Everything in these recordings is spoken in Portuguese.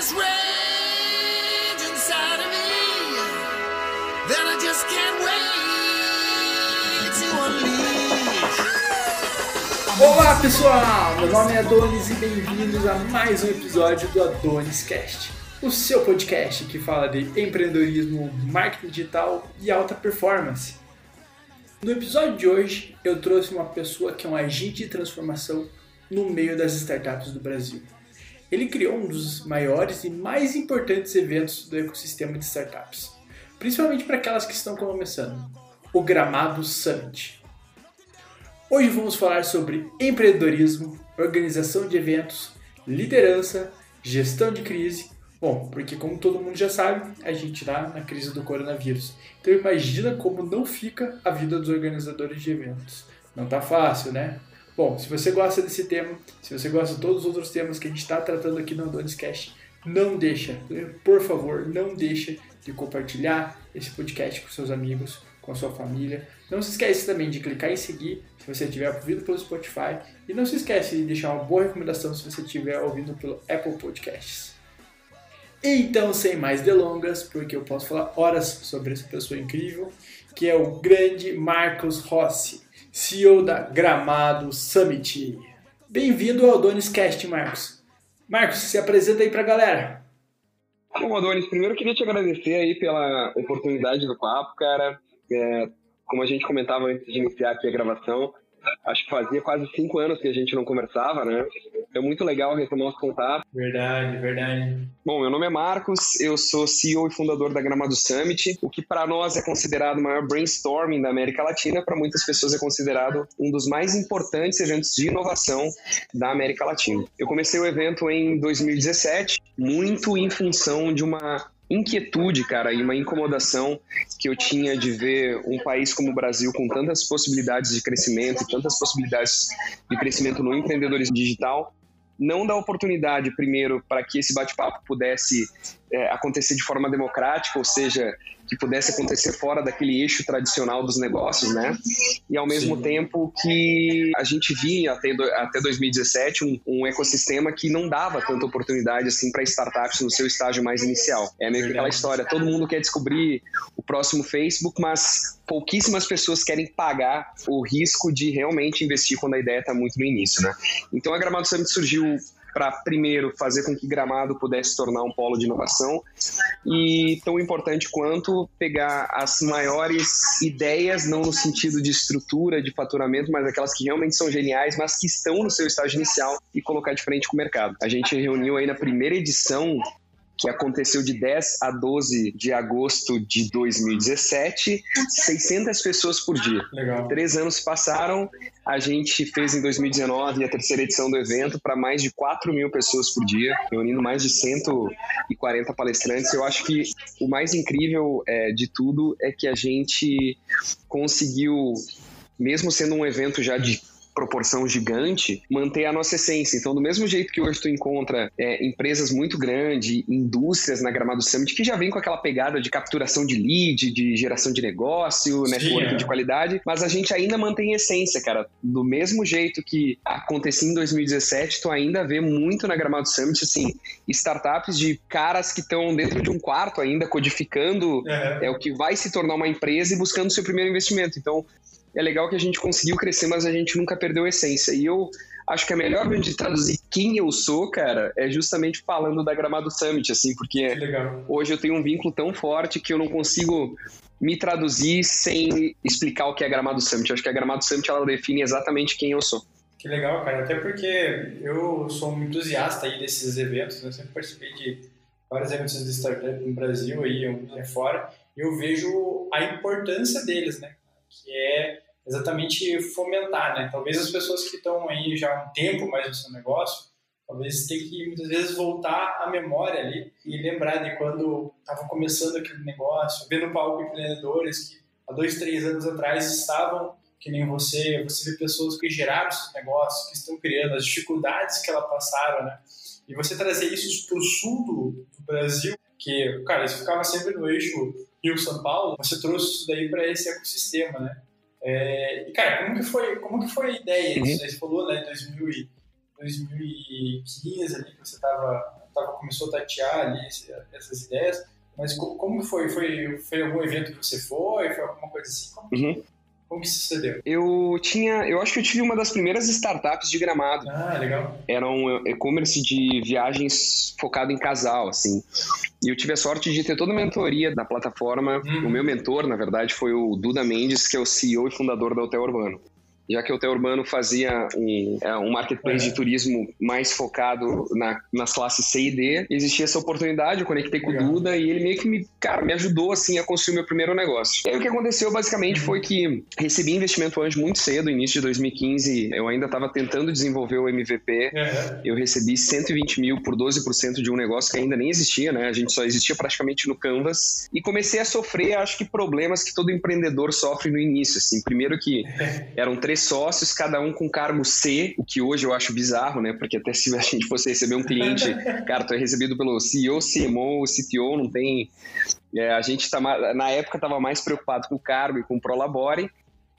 this rage inside of me that I just can't wait to unleash. Olá pessoal, meu nome é Adonis e bem-vindos a mais um episódio do Adonis Cast, o seu podcast que fala de empreendedorismo, marketing digital e alta performance. No episódio de hoje, eu trouxe uma pessoa que é um agente de transformação no meio das startups do Brasil. Ele criou um dos maiores e mais importantes eventos do ecossistema de startups, principalmente para aquelas que estão começando, o Gramado Summit. Hoje vamos falar sobre empreendedorismo, organização de eventos, liderança, gestão de crise. Bom, porque como todo mundo já sabe, a gente está na crise do coronavírus. Então imagina como não fica a vida dos organizadores de eventos. Não tá fácil, né? Bom, se você gosta desse tema, se você gosta de todos os outros temas que a gente está tratando aqui no Adonis Cash, não deixa, por favor, não deixa de compartilhar esse podcast com seus amigos, com a sua família. Não se esquece também de clicar em seguir se você estiver ouvindo pelo Spotify e não se esquece de deixar uma boa recomendação se você estiver ouvindo pelo Apple Podcasts. Então, sem mais delongas, porque eu posso falar horas sobre essa pessoa incrível, que é o grande Marcos Rossi. CEO da Gramado Summit. Bem-vindo ao Adonis Cast, Marcos. Marcos, se apresenta aí pra galera. Bom, Adonis, primeiro eu queria te agradecer aí pela oportunidade do papo, cara. É, como a gente comentava antes de iniciar aqui a gravação, acho que fazia quase cinco anos que a gente não conversava, né? É muito legal retomar os contatos. Verdade, verdade. Bom, meu nome é Marcos, eu sou CEO e fundador da Gramado Summit, o que para nós é considerado o maior brainstorming da América Latina, para muitas pessoas é considerado um dos mais importantes eventos de inovação da América Latina. Eu comecei o evento em 2017, muito em função de uma inquietude, cara, e uma incomodação que eu tinha de ver um país como o Brasil com tantas possibilidades de crescimento tantas possibilidades de crescimento no empreendedorismo digital não dar oportunidade, primeiro, para que esse bate-papo pudesse é, acontecer de forma democrática, ou seja, que pudesse acontecer fora daquele eixo tradicional dos negócios, né? E ao mesmo Sim. tempo que a gente via até, até 2017 um, um ecossistema que não dava tanta oportunidade assim para startups no seu estágio mais inicial. É meio que aquela história, todo mundo quer descobrir o próximo Facebook, mas pouquíssimas pessoas querem pagar o risco de realmente investir quando a ideia está muito no início, né? Então a Gramado Summit surgiu para primeiro fazer com que Gramado pudesse tornar um polo de inovação e tão importante quanto pegar as maiores ideias, não no sentido de estrutura, de faturamento, mas aquelas que realmente são geniais, mas que estão no seu estágio inicial e colocar de frente com o mercado. A gente reuniu aí na primeira edição que aconteceu de 10 a 12 de agosto de 2017, 600 pessoas por dia. Legal. Três anos passaram, a gente fez em 2019 a terceira edição do evento para mais de 4 mil pessoas por dia, reunindo mais de 140 palestrantes. Eu acho que o mais incrível é, de tudo é que a gente conseguiu mesmo sendo um evento já de proporção gigante, manter a nossa essência. Então, do mesmo jeito que hoje tu encontra é, empresas muito grandes, indústrias na Gramado Summit, que já vem com aquela pegada de capturação de lead, de geração de negócio, network é. de qualidade, mas a gente ainda mantém a essência, cara. Do mesmo jeito que acontecia em 2017, tu ainda vê muito na Gramado Summit, assim, startups de caras que estão dentro de um quarto ainda codificando é. é o que vai se tornar uma empresa e buscando seu primeiro investimento. Então, é legal que a gente conseguiu crescer, mas a gente nunca perdeu a essência. E eu acho que a melhor maneira de traduzir quem eu sou, cara, é justamente falando da Gramado Summit, assim, porque hoje eu tenho um vínculo tão forte que eu não consigo me traduzir sem explicar o que é Gramado Summit. Eu acho que a Gramado Summit ela define exatamente quem eu sou. Que legal, cara. Até porque eu sou um entusiasta aí desses eventos, né? Eu sempre participei de vários eventos de startup no Brasil aí, e fora. E eu vejo a importância deles, né? Que é exatamente fomentar, né? Talvez as pessoas que estão aí já há um tempo mais no seu negócio, talvez tenham que muitas vezes voltar à memória ali e lembrar de quando estava começando aquele negócio, ver no palco empreendedores que há dois, três anos atrás estavam que nem você, você vê pessoas que geraram seus negócios, que estão criando, as dificuldades que elas passaram, né? E você trazer isso para o sul do, do Brasil, que, cara, isso ficava sempre no eixo Rio-São Paulo, você trouxe isso daí para esse ecossistema, né? É, e, cara, como que foi, como que foi a ideia? Uhum. Você falou, né, 2000 2015 ali, que você estava tava, começou a tatear ali essas ideias, mas como, como foi? foi? Foi algum evento que você foi? Foi alguma coisa assim? Como, Uhum. Como que sucedeu? Eu tinha, eu acho que eu tive uma das primeiras startups de Gramado. Ah, legal. Era um e-commerce de viagens focado em casal, assim. E eu tive a sorte de ter toda a mentoria da plataforma. Uhum. O meu mentor, na verdade, foi o Duda Mendes, que é o CEO e fundador da Hotel Urbano. Já que o Hotel Urbano fazia um, é, um marketplace de turismo mais focado na, nas classes C e D, existia essa oportunidade, eu conectei com o Duda e ele meio que me, cara, me ajudou assim a construir meu primeiro negócio. E aí o que aconteceu basicamente foi que recebi investimento anjo muito cedo, início de 2015, eu ainda estava tentando desenvolver o MVP, Uhum. eu recebi 120 mil por 12% de um negócio que ainda nem existia, né? A gente só existia praticamente no Canvas. E comecei a sofrer, acho que, problemas que todo empreendedor sofre no início. Assim. Primeiro que eram três sócios, cada um com cargo C, o que hoje eu acho bizarro, né? Porque até se a gente fosse receber um cliente, cara, tu é recebido pelo CEO, CMO, CTO, não tem... É, a gente tá, na época estava mais preocupado com o cargo e com o Prolabore.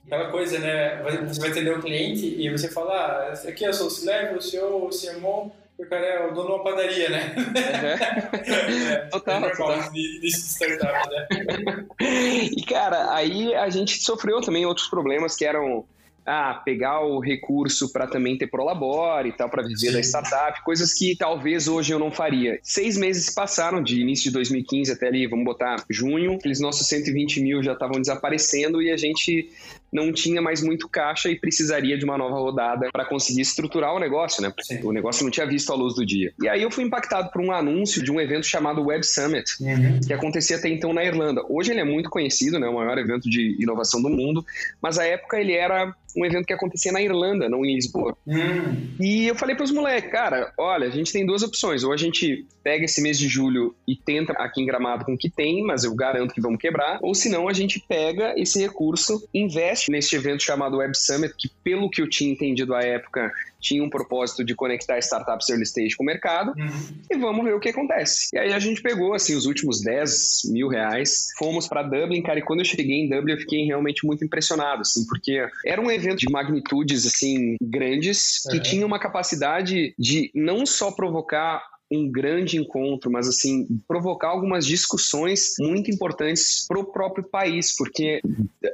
Aquela coisa, né? Você vai atender o cliente e você fala, ah, aqui eu sou o C-Level, o CEO, o CMO, e o cara é o dono de uma padaria, né? É, Total, é total. de, de startup, né? E, cara, aí a gente sofreu também outros problemas que eram ah, pegar o recurso para também ter Prolabore e tal, para viver Sim. da startup, coisas que talvez hoje eu não faria. Seis meses se passaram, de início de 2015 até ali, vamos botar junho, aqueles nossos 120 mil já estavam desaparecendo e a gente não tinha mais muito caixa e precisaria de uma nova rodada para conseguir estruturar o negócio, né? Sim. O negócio não tinha visto a luz do dia. E aí eu fui impactado por um anúncio de um evento chamado Web Summit, Uhum. que acontecia até então na Irlanda. Hoje ele é muito conhecido, né, o maior evento de inovação do mundo, mas à época ele era um evento que acontecia na Irlanda, não em Lisboa. Hum, E eu falei para os moleques, cara, olha, a gente tem duas opções. Ou a gente pega esse mês de julho e tenta aqui em Gramado com o que tem, mas eu garanto que vamos quebrar. Ou senão a gente pega esse recurso, investe nesse evento chamado Web Summit, que pelo que eu tinha entendido à época, tinha um propósito de conectar startups early stage com o mercado uhum. e vamos ver o que acontece. E aí a gente pegou, assim, os últimos 10 mil reais, fomos para Dublin, cara, e quando eu cheguei em Dublin eu fiquei realmente muito impressionado, assim, porque era um evento de magnitudes, assim, grandes, que Uhum. tinha uma capacidade de não só provocar um grande encontro, mas assim, provocar algumas discussões muito importantes para o próprio país, porque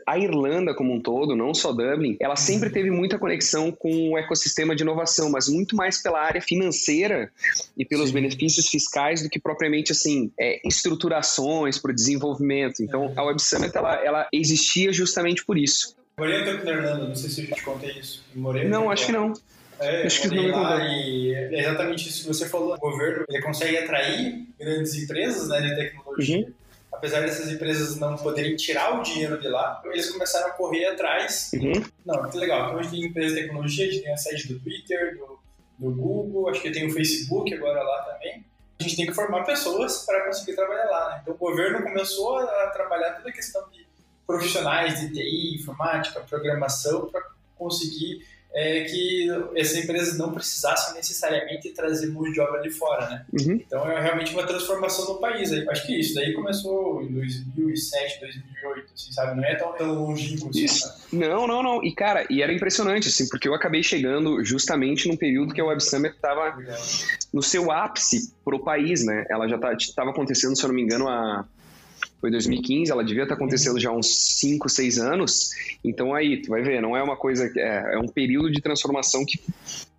a Irlanda como um todo, não só Dublin, ela sempre teve muita conexão com o ecossistema de inovação, mas muito mais pela área financeira e pelos Sim. benefícios fiscais do que propriamente assim é, estruturações para o desenvolvimento. Então a Web Summit ela, ela existia justamente por isso. Morei um tempo na Irlanda, não sei se eu já te contei isso. Morei Não, tempo acho que não. É, Acho que não lá e é exatamente isso que você falou. O governo ele consegue atrair grandes empresas né, de tecnologia. Uhum. Apesar dessas empresas não poderem tirar o dinheiro de lá, eles começaram a correr atrás. Uhum. Não, que legal. Então a gente tem empresas de tecnologia, a gente tem a sede do Twitter, do, do Google, acho que tem o Facebook agora lá também. A gente tem que formar pessoas para conseguir trabalhar lá. Né? Então o governo começou a trabalhar toda a questão de profissionais de TI, informática, programação, para conseguir é, que essas empresas não precisassem necessariamente trazer mão de obra de fora, né? Uhum. Então é realmente uma transformação no país. aí. Acho que isso daí começou em 2007, 2008, assim, sabe? Não é tão, tão longínquo assim, Isso. sabe? Não, não, não. E cara, e era impressionante assim, porque eu acabei chegando justamente num período que a Web Summit estava no seu ápice pro país, né? Ela já estava acontecendo, se eu não me engano, a foi 2015, ela devia estar acontecendo já há uns 5, 6 anos. Então aí, tu vai ver, não é uma coisa é, é um período de transformação que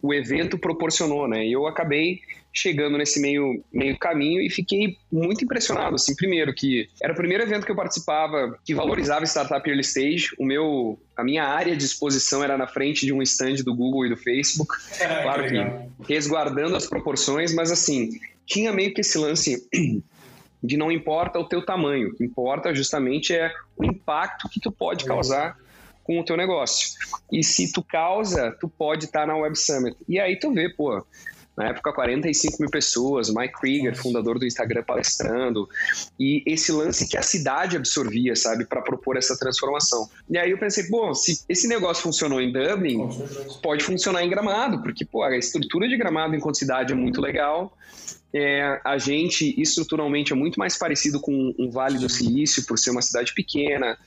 o evento proporcionou, né? E eu acabei chegando nesse meio, meio caminho e fiquei muito impressionado, assim, primeiro que era o primeiro evento que eu participava que valorizava startup early stage, o meu, a minha área de exposição era na frente de um stand do Google e do Facebook, Claro que resguardando as proporções, mas assim, tinha meio que esse lance de não importa o teu tamanho, o que importa justamente é o impacto que tu pode causar com o teu negócio. E se tu causa, tu pode estar na Web Summit. E aí tu vê, pô, na época 45 mil pessoas, Mike Krieger, fundador do Instagram, palestrando, e esse lance que a cidade absorvia, sabe, para propor essa transformação. E aí eu pensei, bom, se esse negócio funcionou em Dublin, pode funcionar em Gramado, porque pô, a estrutura de Gramado enquanto cidade é muito legal. É, a gente estruturalmente é muito mais parecido com um Vale do Silício, por ser uma cidade pequena,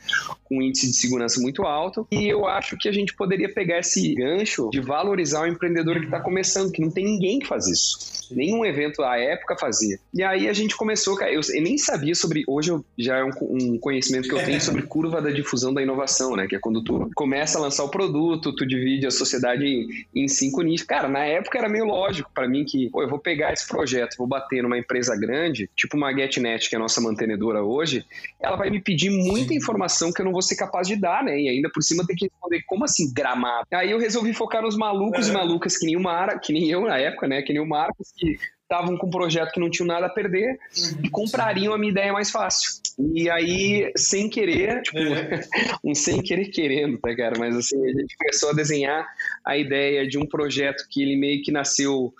com índice de segurança muito alto. E eu acho que a gente poderia pegar esse gancho de valorizar o empreendedor que está começando, que não tem ninguém que faz isso. Nenhum evento à época fazia. E aí a gente começou, eu nem sabia sobre. Hoje eu, já é um, um, conhecimento que eu tenho sobre curva da difusão da inovação, né? Que é quando tu começa a lançar o produto, tu divide a sociedade em, em cinco nichos. Cara, na época era meio lógico para mim que, pô, eu vou pegar esse projeto, vou bater numa empresa grande, tipo uma GetNet, que é a nossa mantenedora hoje, ela vai me pedir muita informação que eu não vou ser capaz de dar, né? E ainda por cima ter que responder, como assim, gramado? Aí eu resolvi focar nos malucos e malucas que nem o Mara, que nem eu na época, né? Que nem o Marcos, que estavam com um projeto que não tinham nada a perder uhum, e comprariam sim. a minha ideia mais fácil. E aí, sem querer, tipo, é. um sem querer querendo, tá, cara? Mas assim, a gente começou a desenhar a ideia de um projeto que ele meio que nasceu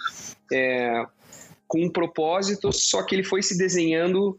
é, com um propósito, só que ele foi se desenhando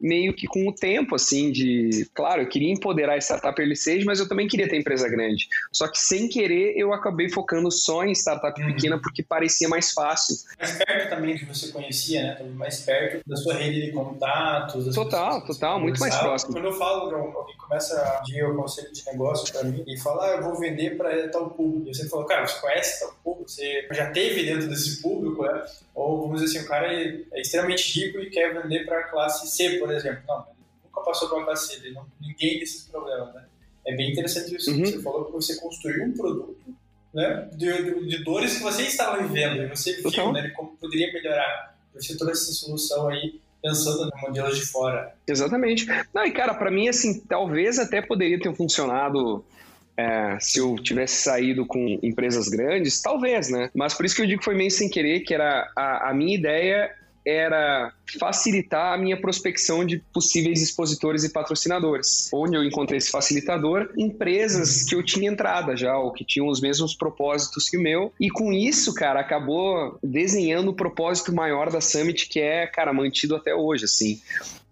meio que com o tempo, assim, de. Claro, eu queria empoderar a startup early stage, mas eu também queria ter empresa grande. Só que sem querer eu acabei focando só em startup uhum. pequena porque parecia mais fácil. Mais perto também que você conhecia, né? Mais perto da sua rede de contatos. Total, total, muito mais próximo. Quando eu falo, alguém começa a pedir o conselho de negócio para mim e fala, ah, eu vou vender para tal público. E você fala, cara, você conhece tal público? Você já teve dentro desse público, né? Ou vamos dizer assim, o cara é, extremamente rico e quer vender para a classe C, por exemplo. Não, nunca passou para a classe C, ele não, ninguém desses problemas, né? É bem interessante isso uhum. que você falou, que você construiu um produto né, de, de, dores que você estava vivendo e você viu então. né, como poderia melhorar. Você trouxe essa solução aí pensando no modelo de fora. Exatamente. Não, e cara, para mim, assim, talvez até poderia ter funcionado é, se eu tivesse saído com empresas grandes, talvez, né? Mas por isso que eu digo que foi meio sem querer, que era a, a minha ideia era facilitar a minha prospecção de possíveis expositores e patrocinadores. Onde eu encontrei esse facilitador? Empresas que eu tinha entrada já, ou que tinham os mesmos propósitos que o meu. E com isso, cara, acabou desenhando o propósito maior da Summit, que é, cara, mantido até hoje, assim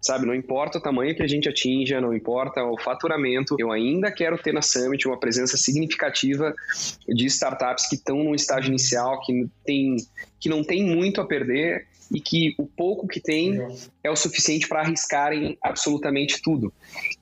sabe? Não importa o tamanho que a gente atinja, não importa o faturamento, eu ainda quero ter na Summit uma presença significativa de startups que estão no estágio inicial, que, tem, que não tem muito a perder e que o pouco que tem é o suficiente para arriscarem absolutamente tudo.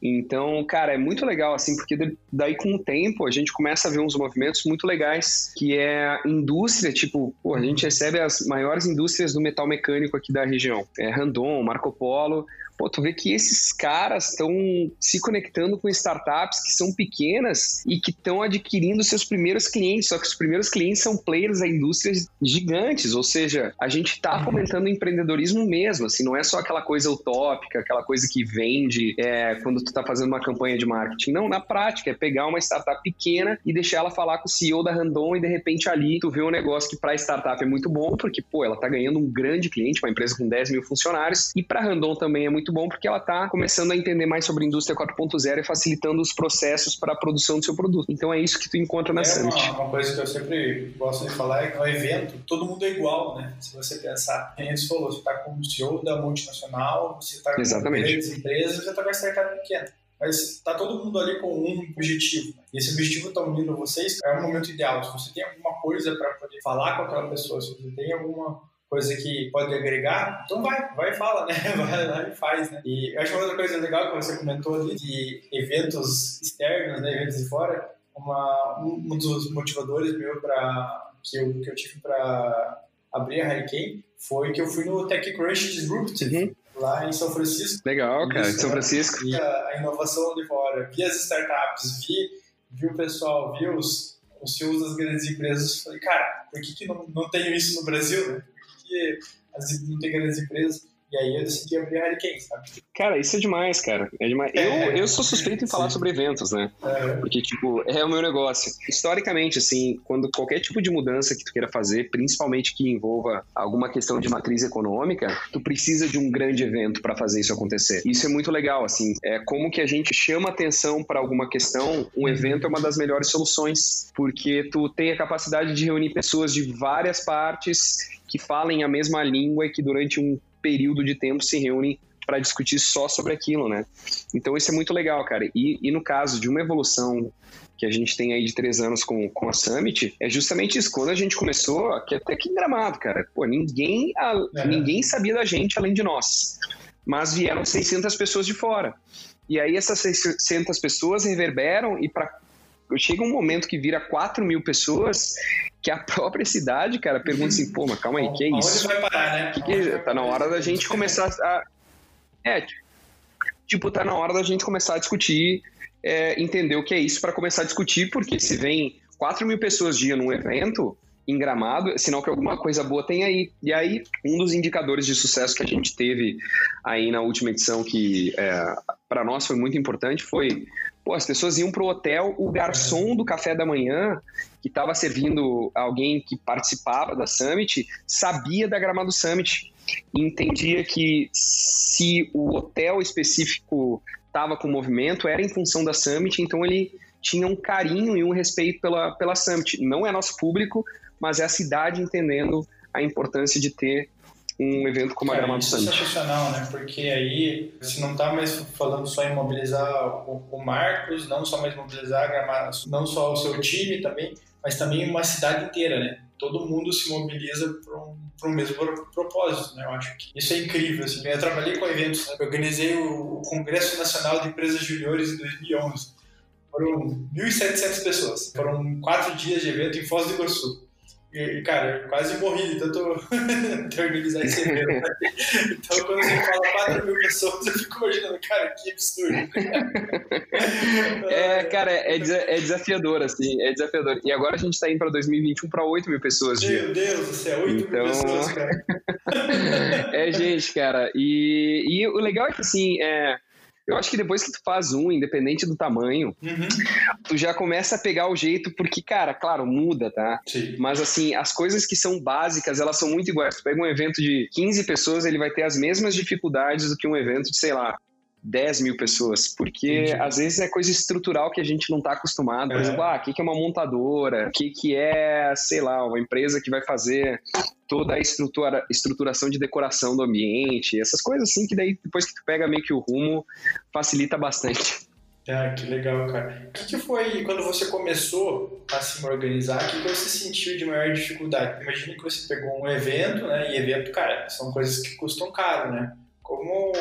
Então, cara, é muito legal assim, porque daí com o tempo a gente começa a ver uns movimentos muito legais, que é indústria, tipo, pô, a gente recebe as maiores indústrias do metal mecânico aqui da região. É Randon, Marco Polo, pô, tu vê que esses caras estão se conectando com startups que são pequenas e que estão adquirindo seus primeiros clientes, só que os primeiros clientes são players da indústria gigantes, ou seja, a gente está fomentando empreendedorismo mesmo, assim, não é só aquela coisa utópica, aquela coisa que vende é, quando tu está fazendo uma campanha de marketing. Não, na prática, é pegar uma startup pequena e deixar ela falar com o CEO da Randon e de repente ali tu vê um negócio que para startup é muito bom, porque, pô, ela está ganhando um grande cliente, uma empresa com 10 mil funcionários, e para Randon também é muito bom porque ela está começando a entender mais sobre a indústria 4.0 e facilitando os processos para a produção do seu produto. Então é isso que tu encontra na é Summit. Uma, uma coisa que eu sempre gosto de falar é que no evento todo mundo é igual, né? Se você pensar, quem falou, você está com o CEO da multinacional, você está com grandes empresas, você está com a startup pequena mas está todo mundo ali com um objetivo. E esse objetivo está unindo vocês, é o momento ideal. Se você tem alguma coisa para poder falar com aquela pessoa, se você tem alguma coisa que pode agregar, então vai, vai e fala, né? Vai lá e faz, né? E eu acho uma outra coisa legal que você comentou ali de eventos externos, né? Eventos de fora. Uma, um, um dos motivadores meu para que eu, que eu tive para abrir a Hurricane foi que eu fui no TechCrunch Disruptive. Uhum lá em São Francisco. Legal, cara, em São Francisco. Vi a, a, inovação de fora, vi as startups, vi, vi o pessoal, vi os, os CEOs das grandes empresas. Falei, cara, por que, que não, não tenho isso no Brasil, né? que as, não tem grandes empresas. E aí eu decidi abrir a Hurricane, sabe? Cara, isso é demais, cara. É demais. É, eu, eu sou suspeito em falar sim. sobre eventos, né? É. Porque, tipo, é o meu negócio. Historicamente, assim, quando qualquer tipo de mudança que tu queira fazer, principalmente que envolva alguma questão de matriz econômica, tu precisa de um grande evento para fazer isso acontecer. Isso é muito legal, assim. É como que a gente chama atenção para alguma questão, um evento é uma das melhores soluções, porque tu tem a capacidade de reunir pessoas de várias partes que falem a mesma língua e que durante um período de tempo se reúnem para discutir só sobre aquilo, né? Então isso é muito legal, cara. E, e no caso de uma evolução que a gente tem aí de três anos com, com a Summit, é justamente isso. Quando a gente começou, aqui até que gramado, cara. Pô, ninguém, a, é. ninguém sabia da gente além de nós. Mas vieram 600 pessoas de fora. E aí essas 600 pessoas reverberam e para chega um momento que vira 4 mil pessoas que a própria cidade, cara, pergunta assim, pô, mas calma aí, que é isso? Vai parar, né? Que que é? Tá na hora da gente começar a... É, tipo, tá na hora da gente começar a discutir, é, entender o que é isso para começar a discutir, porque se vem 4 mil pessoas dia num evento, em Gramado, é sinal que alguma coisa boa tem aí. E aí, um dos indicadores de sucesso que a gente teve aí na última edição, que é, para nós foi muito importante, foi Pô, as pessoas iam pro hotel, o garçom do café da manhã, que estava servindo alguém que participava da Summit, sabia da Gramado Summit. E entendia que se o hotel específico estava com movimento, era em função da Summit, então ele tinha um carinho e um respeito pela, pela Summit. Não é nosso público, mas é a cidade entendendo a importância de ter um evento como a Gramado Summit. Isso é sensacional, né? Porque aí você não está mais falando só em mobilizar o, o Marcos, não só mais mobilizar a Gramado, não só o seu time também, mas também uma cidade inteira, né? Todo mundo se mobiliza para um, um mesmo propósito, né? Eu acho que isso é incrível, assim. Eu trabalhei com eventos, né? eu organizei o, o Congresso Nacional de Empresas Juniores em 2011. Foram 1.700 pessoas. Foram quatro dias de evento em Foz do Iguaçu. E, cara, eu quase morri de tanto organizar esse evento. então, quando você fala 4 mil pessoas, eu fico imaginando, cara, que absurdo. é, cara, é, é desafiador, assim, é desafiador. E agora a gente tá indo pra 2021 pra 8 mil pessoas. Meu Deus do céu, 8 então... mil pessoas, cara. é, gente, cara. E, e o legal é que, assim, é eu acho que depois que tu faz um, independente do tamanho, uhum. tu já começa a pegar o jeito, porque, cara, claro, muda, tá? Sim. Mas assim, as coisas que são básicas, elas são muito iguais. Tu pega um evento de 15 pessoas, ele vai ter as mesmas dificuldades do que um evento de, sei lá, 10 mil pessoas, porque Entendi. às vezes é coisa estrutural que a gente não está acostumado. Por é. exemplo, ah, o que, que é uma montadora? O que, que é, sei lá, uma empresa que vai fazer toda a estrutura, estruturação de decoração do ambiente, essas coisas assim que daí depois que tu pega meio que o rumo, facilita bastante. Ah, que legal, cara. O que, que foi quando você começou a se organizar? O que, que você sentiu de maior dificuldade? Imagina que você pegou um evento, né? E evento, cara, são coisas que custam caro, né? Como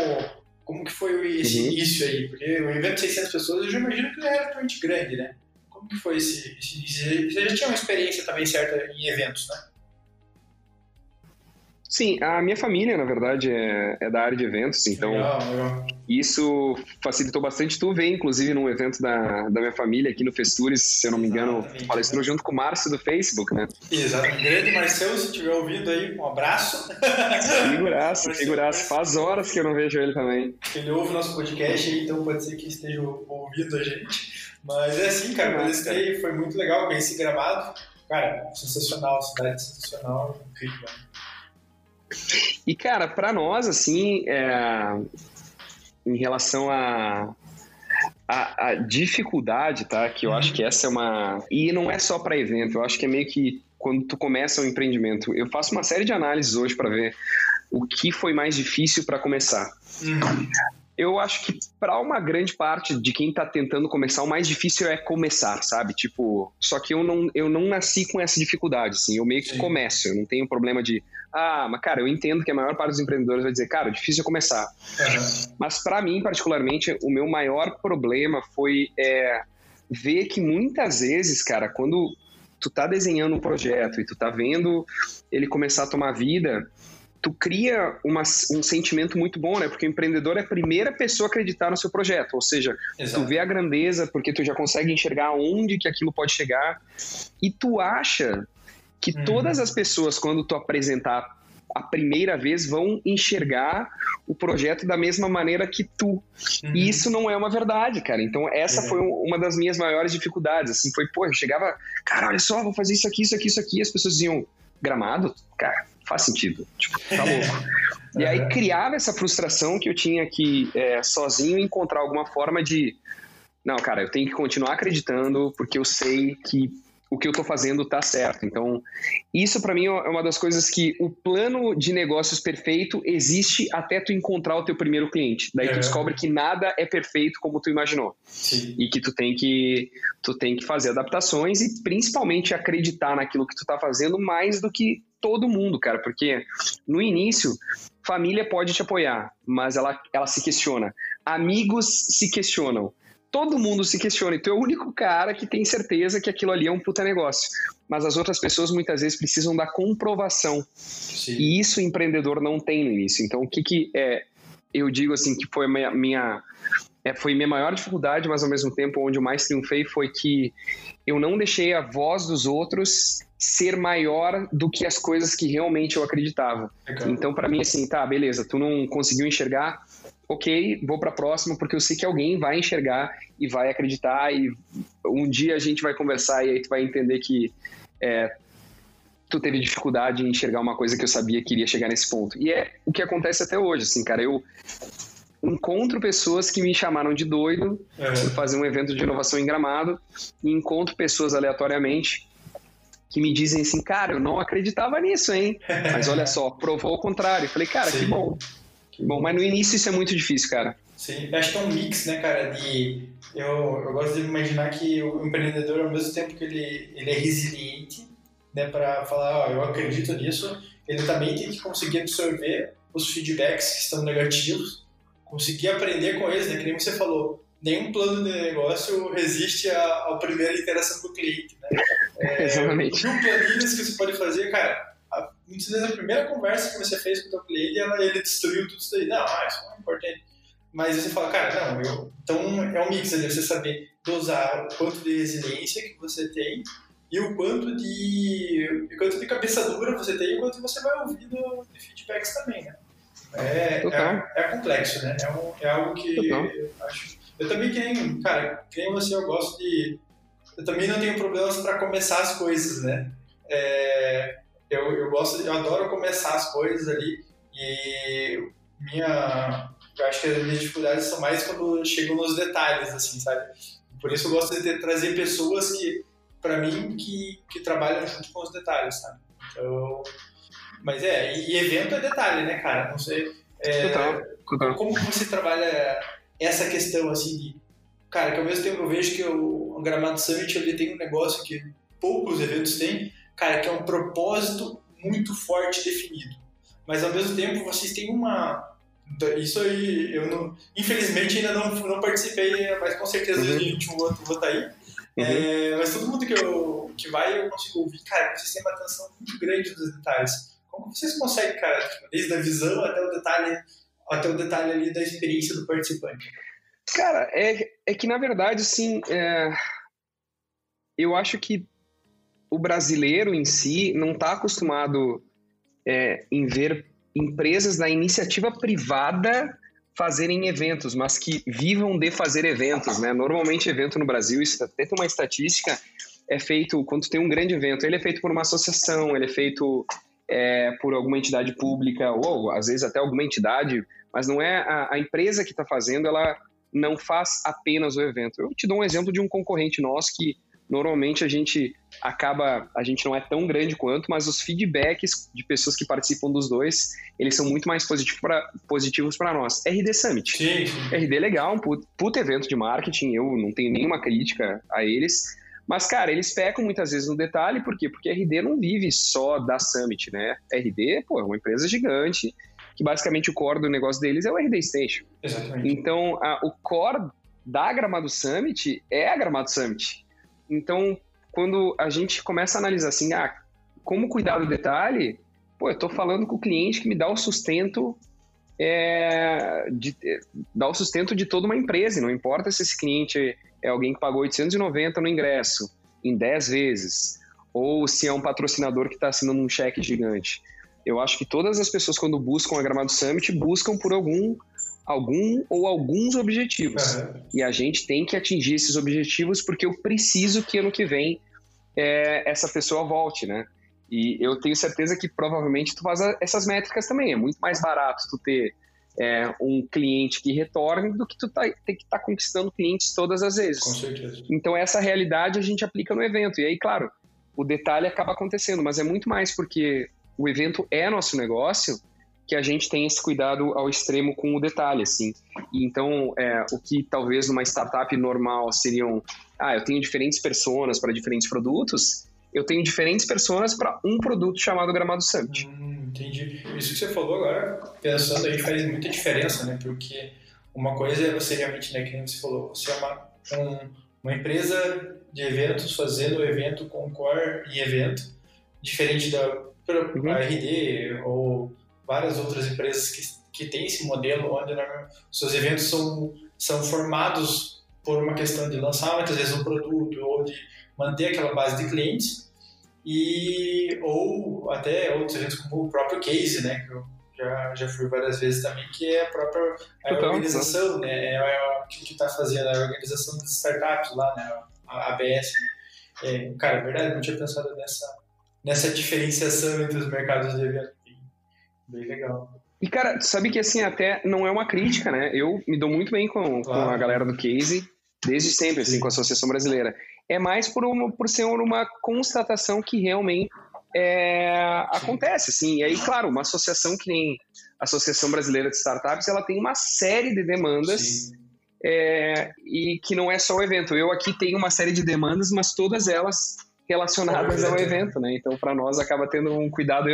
como que foi esse uhum. início aí? Porque o evento de 600 pessoas, eu já imagino que era relativamente grande, né? Como que foi esse, esse início? Você já tinha uma experiência também certa em eventos, né? Sim, a minha família, na verdade, é, é da área de eventos, então legal, legal. isso facilitou bastante. Tu vê, inclusive, num evento da, da minha família aqui no Festures, se eu não me engano, palestrou junto com o Márcio do Facebook, né? Exato. Grande Marcelo, se estiver ouvindo aí, um abraço. Figuraço, figuraço. Faz horas que eu não vejo ele também. Ele ouve nosso podcast aí, então pode ser que esteja ouvindo a gente. Mas é assim, cara, palestrei, foi muito legal, conheci gramado. Cara, sensacional, cidade sensacional, incrível. E, cara, para nós, assim, é, em relação a, a, a, dificuldade, tá? Que eu uhum. acho que essa é uma. E não é só para evento, eu acho que é meio que quando tu começa um empreendimento. Eu faço uma série de análises hoje para ver o que foi mais difícil para começar. Uhum eu acho que para uma grande parte de quem tá tentando começar, o mais difícil é começar, sabe? Tipo, só que eu não, eu não nasci com essa dificuldade, assim, eu meio que Sim. começo, eu não tenho problema de, ah, mas cara, eu entendo que a maior parte dos empreendedores vai dizer, cara, difícil começar. Uhum. Mas para mim, particularmente, o meu maior problema foi é, ver que muitas vezes, cara, quando tu tá desenhando um projeto e tu tá vendo ele começar a tomar vida, tu cria uma, um sentimento muito bom, né? Porque o empreendedor é a primeira pessoa a acreditar no seu projeto, ou seja, Exato. tu vê a grandeza porque tu já consegue enxergar onde que aquilo pode chegar e tu acha que uhum. todas as pessoas quando tu apresentar a primeira vez vão enxergar o projeto da mesma maneira que tu. Uhum. E isso não é uma verdade, cara. Então, essa uhum. foi uma das minhas maiores dificuldades. Assim, foi, pô, eu chegava, cara, olha só, vou fazer isso aqui, isso aqui, isso aqui. E as pessoas diziam, gramado? Cara, faz sentido. Tipo, tá louco. e aí criava essa frustração que eu tinha que é, sozinho encontrar alguma forma de. Não, cara, eu tenho que continuar acreditando, porque eu sei que o que eu estou fazendo está certo. Então, isso para mim é uma das coisas que o plano de negócios perfeito existe até tu encontrar o teu primeiro cliente. Daí tu É. descobre que nada é perfeito como tu imaginou Sim. e que tu tem que tu tem que fazer adaptações e principalmente acreditar naquilo que tu tá fazendo mais do que todo mundo, cara, porque no início família pode te apoiar, mas ela ela se questiona. Amigos se questionam. Todo mundo se questiona, e tu é o único cara que tem certeza que aquilo ali é um puta negócio. Mas as outras pessoas muitas vezes precisam da comprovação. Sim. E isso o empreendedor não tem no início. Então, o que, que é, eu digo assim que foi minha, minha é, foi minha maior dificuldade, mas ao mesmo tempo onde eu mais triunfei foi que eu não deixei a voz dos outros ser maior do que as coisas que realmente eu acreditava. Legal. Então, para mim, assim, tá, beleza, tu não conseguiu enxergar, ok, vou para a próxima, porque eu sei que alguém vai enxergar e vai acreditar, e um dia a gente vai conversar e aí tu vai entender que é, tu teve dificuldade em enxergar uma coisa que eu sabia que iria chegar nesse ponto. E é o que acontece até hoje, assim, cara, eu encontro pessoas que me chamaram de doido É. por fazer um evento de inovação em Gramado e encontro pessoas aleatoriamente que me dizem assim, cara, eu não acreditava nisso, hein? Mas olha só, provou o contrário. Eu falei, cara, Sim. Que bom, mas no início isso é muito difícil, cara. Sim, eu acho que é um mix, né, cara, de... Eu, eu gosto de imaginar que o empreendedor, ao mesmo tempo que ele, ele é resiliente, né, para falar, ó, eu acredito nisso, ele também tem que conseguir absorver os feedbacks que estão negativos, conseguir aprender com eles, né, que nem você falou, nenhum plano de negócio resiste à, à primeira interação com o cliente, né. É, Exatamente. mil planilhas que você pode fazer, cara, a, muitas vezes a primeira conversa que você fez com o teu cliente, ela, ele destruiu tudo isso daí. Não, ah, isso não é importante. Mas você fala, cara, não, eu... Então é um mix ali, você saber dosar o quanto de resiliência que você tem e o quanto de, o quanto de cabeça dura você tem e o quanto você vai ouvir do, de feedbacks também, né? É, é, é complexo, né? É, um, é algo que Total. eu acho... Eu também, nem, cara, que nem você, eu gosto de... Eu também não tenho problemas para começar as coisas, né? É, eu, eu gosto, eu adoro começar as coisas ali e minha, eu acho que as minhas dificuldades são mais quando chegam nos detalhes, assim, sabe? Por isso eu gosto de ter, trazer pessoas que, para mim, que, que trabalham junto com os detalhes, sabe? Então, mas é, e, e evento é detalhe, né, cara? Não sei. É, Total, total. como que você trabalha essa questão assim de cara que ao mesmo tempo eu vejo que o, o Gramado Summit ele tem um negócio que poucos eventos têm cara que é um propósito muito forte definido mas ao mesmo tempo vocês têm uma isso aí eu não infelizmente ainda não não participei mas com certeza Uhum. em 2021 vou, vou estar aí Uhum. É, mas todo mundo que, eu, que vai eu consigo ouvir cara vocês têm uma atenção muito grande dos detalhes como vocês conseguem cara tipo, desde a visão até o detalhe até o detalhe ali da experiência do participante. Cara, é, é que na verdade, assim, é, eu acho que o brasileiro em si não está acostumado é, em ver empresas da iniciativa privada fazerem eventos, mas que vivam de fazer eventos, né? Normalmente evento no Brasil, isso até tem uma estatística, é feito, quando tem um grande evento, ele é feito por uma associação, ele é feito é, por alguma entidade pública, ou às vezes até alguma entidade, mas não é a, a empresa que está fazendo, ela não faz apenas o evento. Eu te dou um exemplo de um concorrente nosso que normalmente a gente acaba, a gente não é tão grande quanto, mas os feedbacks de pessoas que participam dos dois, eles são muito mais positivos para positivos para nós. RD Summit. Sim. RD é legal, um puto, puto evento de marketing, eu não tenho nenhuma crítica a eles, mas, cara, eles pecam muitas vezes no detalhe, por quê? Porque RD não vive só da Summit, né? RD, pô, é uma empresa gigante, que basicamente o core do negócio deles é o RD Station. Exatamente. Então, a- o core da Gramado Summit é a Gramado Summit. Então, quando a gente começa a analisar assim, ah, como cuidar do detalhe, pô, eu tô falando com o cliente que me dá o sustento é, de, é, dá o sustento de toda uma empresa, não importa se esse cliente é alguém que pagou 890 no ingresso em 10 vezes, ou se é um patrocinador que está assinando um cheque gigante. Eu acho que todas as pessoas, quando buscam a Gramado Summit, buscam por algum, algum ou alguns objetivos. Aham. E a gente tem que atingir esses objetivos porque eu preciso que ano que vem é, essa pessoa volte, né? E eu tenho certeza que provavelmente tu faz essas métricas também. É muito mais barato tu ter é, um cliente que retorne do que tu tá, ter que estar conquistando clientes todas as vezes. Com certeza. Então, essa realidade a gente aplica no evento. E aí, claro, o detalhe acaba acontecendo, mas é muito mais porque o evento é nosso negócio que a gente tem esse cuidado ao extremo com o detalhe, assim. Então, é, o que talvez numa startup normal seriam, ah, eu tenho diferentes personas para diferentes produtos, eu tenho diferentes personas para um produto chamado Gramado Summit. Hum, entendi. Isso que você falou agora, pensando aí, faz muita diferença, né? Porque uma coisa é você realmente, né, que você falou, você é uma, um, uma empresa de eventos fazendo o evento com core e evento, diferente da uhum. RD ou várias outras empresas que, que têm esse modelo onde né, seus eventos são, são formados por uma questão de lançar muitas vezes um produto ou de manter aquela base de clientes e ou até outros eventos como o próprio case, né, que eu já, já fui várias vezes também, que é a própria a organização, né, é, é o que está fazendo a organização das startups lá, né, a ABS. É, cara, é verdade, não tinha pensado nessa, nessa diferenciação entre os mercados de evento. Bem legal. E, cara, sabe que assim, até não é uma crítica, né? Eu me dou muito bem com, claro. com a galera do Case, desde sempre, assim, com a Associação Brasileira é mais por, uma, por ser uma constatação que realmente é, acontece, assim. E aí, claro, uma associação que nem a Associação Brasileira de Startups, ela tem uma série de demandas é, e que não é só o evento. Eu aqui tenho uma série de demandas, mas todas elas relacionadas ao evento, né? Então, para nós acaba tendo um cuidado,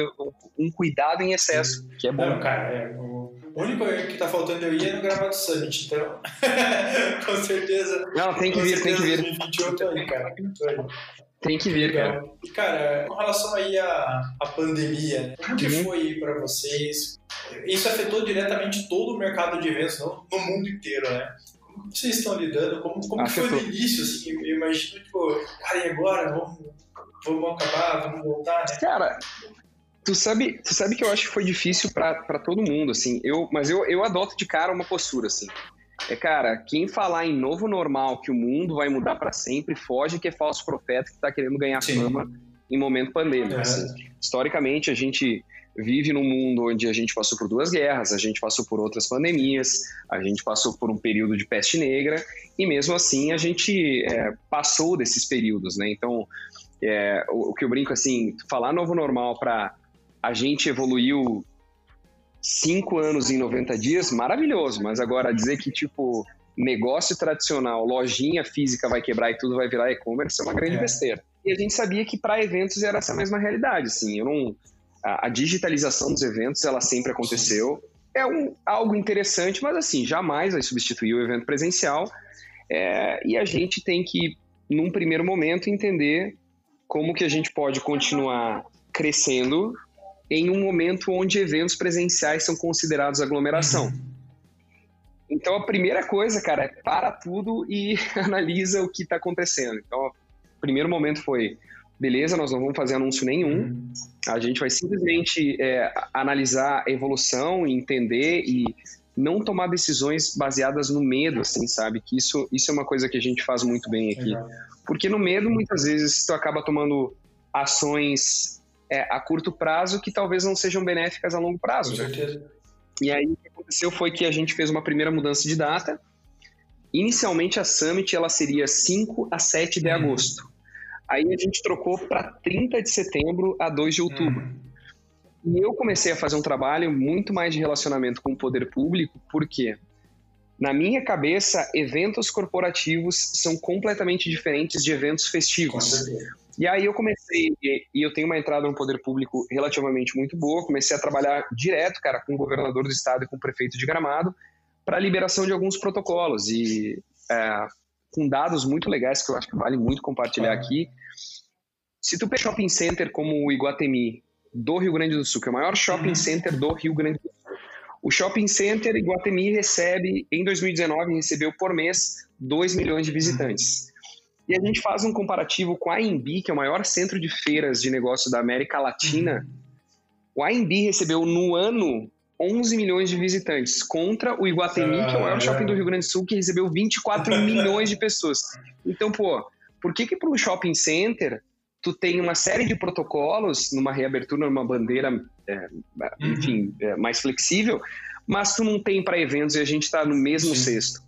um cuidado em excesso, Sim. que é bom. Não, cara, é, o único que tá faltando eu ir é no Gramado Summit, então, com certeza. Não, tem que vir, tem que vir. 2021 eu tô aí, cara. Tô aí. Tem que vir, cara. E, cara, com relação aí à, à pandemia? Como que uhum. foi para vocês? Isso afetou diretamente todo o mercado de eventos, no mundo inteiro, né? Como vocês estão lidando? Como, como foi o início, assim? Eu imagino, tipo, cara, e agora? Vamos, vamos acabar, vamos voltar, né? Cara, tu sabe, tu sabe que eu acho que foi difícil para todo mundo, assim. Eu, mas eu, eu adoto de cara uma postura, assim. É, cara, quem falar em novo normal, que o mundo vai mudar para sempre, foge que é falso profeta que está querendo ganhar Sim. fama em momento pandêmico. É. Assim. Historicamente, a gente vive num mundo onde a gente passou por duas guerras, a gente passou por outras pandemias, a gente passou por um período de peste negra, e mesmo assim a gente é, passou desses períodos, né? Então, é, o, o, que eu brinco assim, falar novo normal para a gente evoluiu cinco anos em 90 dias, maravilhoso, mas agora dizer que, tipo, negócio tradicional, lojinha física vai quebrar e tudo vai virar e-commerce é uma grande é. besteira. E a gente sabia que para eventos era essa mesma realidade, assim, eu não a, a digitalização dos eventos, ela sempre aconteceu. É um, algo interessante, mas assim, jamais vai substituir o evento presencial. É, e a gente tem que, num primeiro momento, entender como que a gente pode continuar crescendo em um momento onde eventos presenciais são considerados aglomeração. Então a primeira coisa, cara, é para tudo e analisa o que está acontecendo. Então, o primeiro momento foi beleza, nós não vamos fazer anúncio nenhum, uhum. a gente vai simplesmente é, analisar a evolução, entender e não tomar decisões baseadas no medo, assim, sabe? Que isso, isso é uma coisa que a gente faz muito bem aqui. Porque no medo, muitas vezes, tu acaba tomando ações é, a curto prazo que talvez não sejam benéficas a longo prazo. Com né? certeza. E aí, o que aconteceu foi que a gente fez uma primeira mudança de data. Inicialmente, a Summit ela seria 5 a 7 de uhum. agosto. Aí a gente trocou para 30 de setembro a 2 de outubro. Uhum. E eu comecei a fazer um trabalho muito mais de relacionamento com o poder público, porque na minha cabeça, eventos corporativos são completamente diferentes de eventos festivos. E aí eu comecei, e eu tenho uma entrada no poder público relativamente muito boa, comecei a trabalhar direto, cara, com o governador do estado e com o prefeito de Gramado, para a liberação de alguns protocolos. E é, com dados muito legais que eu acho que vale muito compartilhar aqui. Se tu pega shopping center como o Iguatemi do Rio Grande do Sul, que é o maior shopping uhum. center do Rio Grande do Sul, o shopping center Iguatemi recebe, em 2019, recebeu por mês 2 milhões de visitantes. E a gente faz um comparativo com a AMB, que é o maior centro de feiras de negócio da América Latina. Uhum. O AMB recebeu no ano 11 milhões de visitantes, contra o Iguatemi, que é o maior shopping do Rio Grande do Sul, que recebeu 24 milhões de pessoas. Então, pô, por que que para um shopping center tu tem uma série de protocolos numa reabertura, numa bandeira, é, enfim, é, mais flexível, mas tu não tem para eventos e a gente está no mesmo Sim. cesto?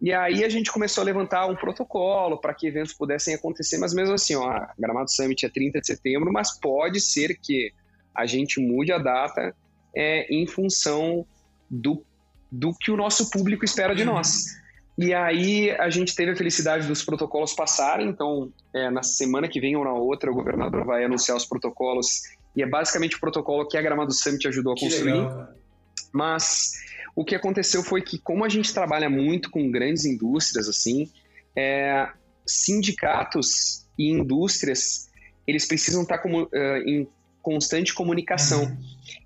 E aí a gente começou a levantar um protocolo para que eventos pudessem acontecer, mas mesmo assim, ó, a Gramado Summit é 30 de setembro, mas pode ser que a gente mude a data é, em função do, do que o nosso público espera de nós. E aí a gente teve a felicidade dos protocolos passarem, então é, na semana que vem ou na outra o governador vai anunciar os protocolos e é basicamente o protocolo que a Gramado Summit ajudou a construir. Legal, Mas o que aconteceu foi que como a gente trabalha muito com grandes indústrias assim, é, sindicatos e indústrias eles precisam estar como, uh, em constante comunicação. Uhum.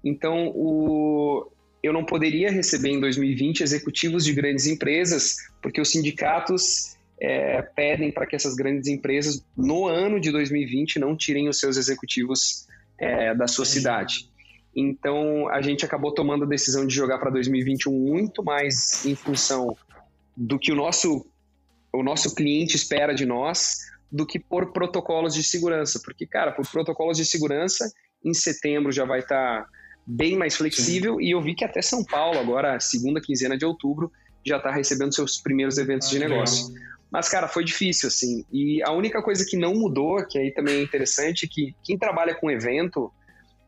Então o eu não poderia receber em 2020 executivos de grandes empresas, porque os sindicatos é, pedem para que essas grandes empresas, no ano de 2020, não tirem os seus executivos é, da sua cidade. Então, a gente acabou tomando a decisão de jogar para 2021 muito mais em função do que o nosso, o nosso cliente espera de nós, do que por protocolos de segurança. Porque, cara, por protocolos de segurança, em setembro já vai estar. Tá bem mais flexível Sim. e eu vi que até São Paulo, agora, segunda quinzena de outubro, já está recebendo seus primeiros eventos ah, de negócio. Mas, cara, foi difícil, assim. E a única coisa que não mudou, que aí também é interessante, é que quem trabalha com evento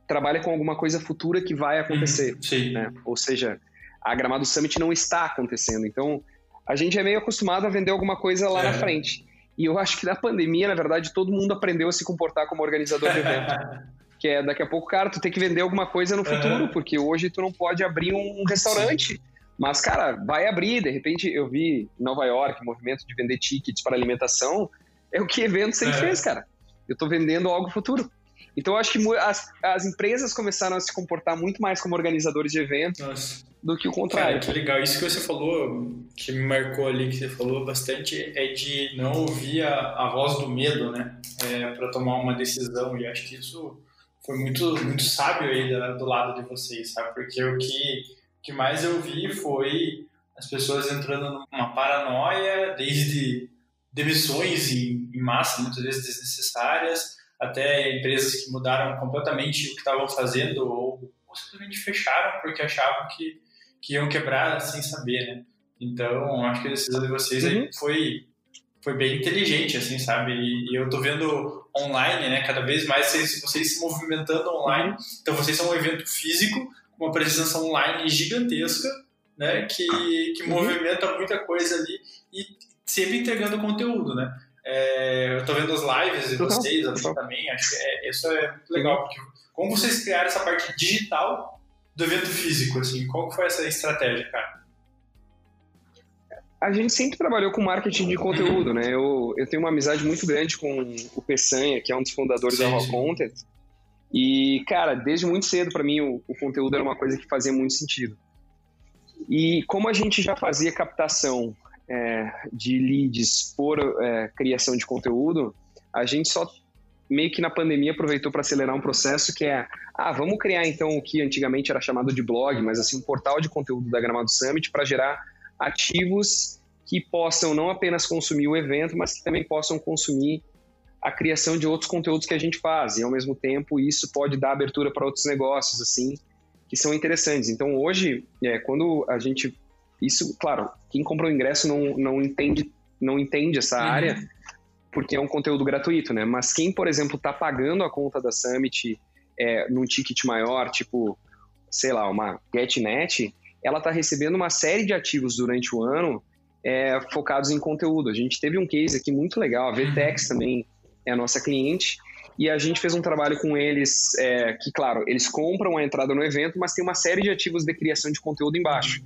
trabalha com alguma coisa futura que vai acontecer. Uhum, né? Ou seja, a Gramado Summit não está acontecendo. Então, a gente é meio acostumado a vender alguma coisa lá é. na frente. E eu acho que na pandemia, na verdade, todo mundo aprendeu a se comportar como organizador de evento. que é daqui a pouco, cara, tu tem que vender alguma coisa no futuro, uhum. porque hoje tu não pode abrir um restaurante. Sim. Mas, cara, vai abrir. De repente, eu vi em Nova York, movimento de vender tickets para alimentação. É o que evento sempre é. fez, cara. Eu tô vendendo algo futuro. Então, eu acho que as, as empresas começaram a se comportar muito mais como organizadores de eventos Nossa. do que o contrário. Cara, que legal. Isso que você falou, que me marcou ali, que você falou bastante, é de não ouvir a, a voz do medo, né? É, para tomar uma decisão. E acho que isso foi muito, muito sábio aí do lado de vocês, sabe? Porque o que, que mais eu vi foi as pessoas entrando numa paranoia, desde demissões em, em massa, muitas vezes desnecessárias, até empresas que mudaram completamente o que estavam fazendo ou, ou simplesmente fecharam porque achavam que, que iam quebrar sem saber, né? Então, acho que a decisão de vocês uhum. aí foi foi bem inteligente, assim, sabe? E, e, eu tô vendo online, né? Cada vez mais vocês, vocês se movimentando online. Uhum. Então, vocês são um evento físico, com uma presença online gigantesca, né? Que, que uhum. movimenta muita coisa ali e sempre entregando conteúdo, né? É, eu tô vendo as lives de vocês ali também, acho que é, isso é muito legal, porque como vocês criaram essa parte digital do evento físico, assim, qual foi essa estratégia, cara? A gente sempre trabalhou com marketing de conteúdo, né? Eu, eu tenho uma amizade muito grande com o Peçanha, que é um dos fundadores sim, da Raw Content. E, cara, desde muito cedo, para mim, o, o, conteúdo era uma coisa que fazia muito sentido. E como a gente já fazia captação é, de leads por é, criação de conteúdo, a gente só meio que na pandemia aproveitou para acelerar um processo que é, ah, vamos criar então o que antigamente era chamado de blog, mas assim, um portal de conteúdo da Gramado Summit para gerar ativos que possam não apenas consumir o evento, mas que também possam consumir a criação de outros conteúdos que a gente faz. E ao mesmo tempo, isso pode dar abertura para outros negócios, assim, que são interessantes. Então, hoje, é, quando a gente. Isso, claro, quem comprou o ingresso não, não, entende, não entende essa uhum. área, porque é um conteúdo gratuito, né? Mas quem, por exemplo, está pagando a conta da Summit é, num ticket maior, tipo, sei lá, uma GetNet, ela está recebendo uma série de ativos durante o ano é, focados em conteúdo. A gente teve um case aqui muito legal, a VTEX também é a nossa cliente, e a gente fez um trabalho com eles é, que, claro, eles compram a entrada no evento, mas tem uma série de ativos de criação de conteúdo embaixo.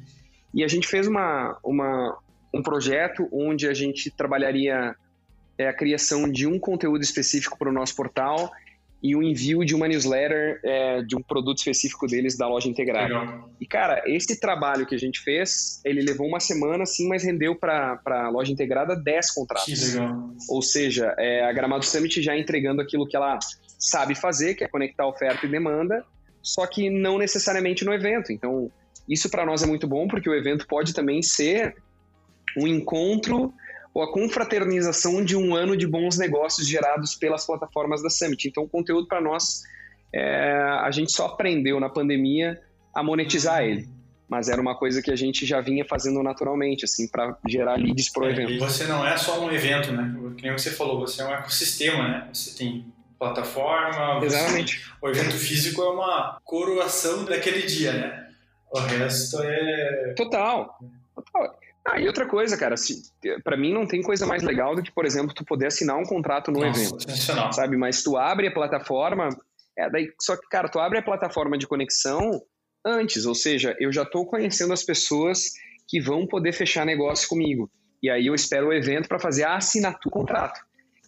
E a gente fez uma, uma, um projeto onde a gente trabalharia é, a criação de um conteúdo específico para o nosso portal e o envio de uma newsletter é, de um produto específico deles da loja integrada. Legal. E, cara, esse trabalho que a gente fez, ele levou uma semana, sim, mas rendeu para a loja integrada 10 contratos. Ou seja, é, a Gramado Summit já entregando aquilo que ela sabe fazer, que é conectar oferta e demanda, só que não necessariamente no evento. Então, isso para nós é muito bom, porque o evento pode também ser um encontro ou a confraternização de um ano de bons negócios gerados pelas plataformas da Summit. Então, o conteúdo para nós, é, a gente só aprendeu na pandemia a monetizar uhum. ele. mas era uma coisa que a gente já vinha fazendo naturalmente, assim, para gerar leads pro É, evento. E você não é só um evento, né? Que nem você falou, você é um ecossistema, né? Você tem plataforma, você- Exatamente. o evento físico é uma coroação daquele dia, né? O resto é. Total. Total. Ah, e outra coisa, cara, se, pra mim não tem coisa mais legal do que, por exemplo, tu poder assinar um contrato no Nossa, evento. sensacional. sabe? Mas tu abre a plataforma, é daí, só que, cara, tu abre a plataforma de conexão antes, ou seja, eu já estou conhecendo as pessoas que vão poder fechar negócio comigo. E aí eu espero o evento para fazer a assinatura do contrato.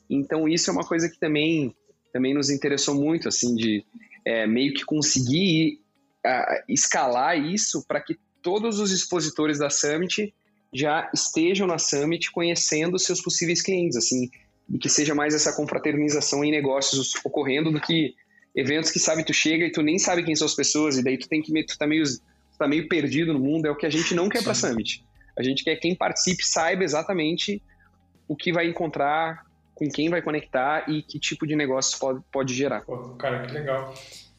Então isso é uma coisa que também, também nos interessou muito, assim, de é, meio que conseguir ah, escalar isso para que todos os expositores da Summit já estejam na Summit conhecendo seus possíveis clientes, assim, e que seja mais essa confraternização em negócios ocorrendo do que eventos que sabe tu chega e tu nem sabe quem são as pessoas e daí tu tem que tu tá meio tu tá meio perdido no mundo é o que a gente não quer para. Summit a gente quer que quem participe saiba exatamente o que vai encontrar com quem vai conectar e que tipo de negócio pode, pode gerar Pô, cara, que legal.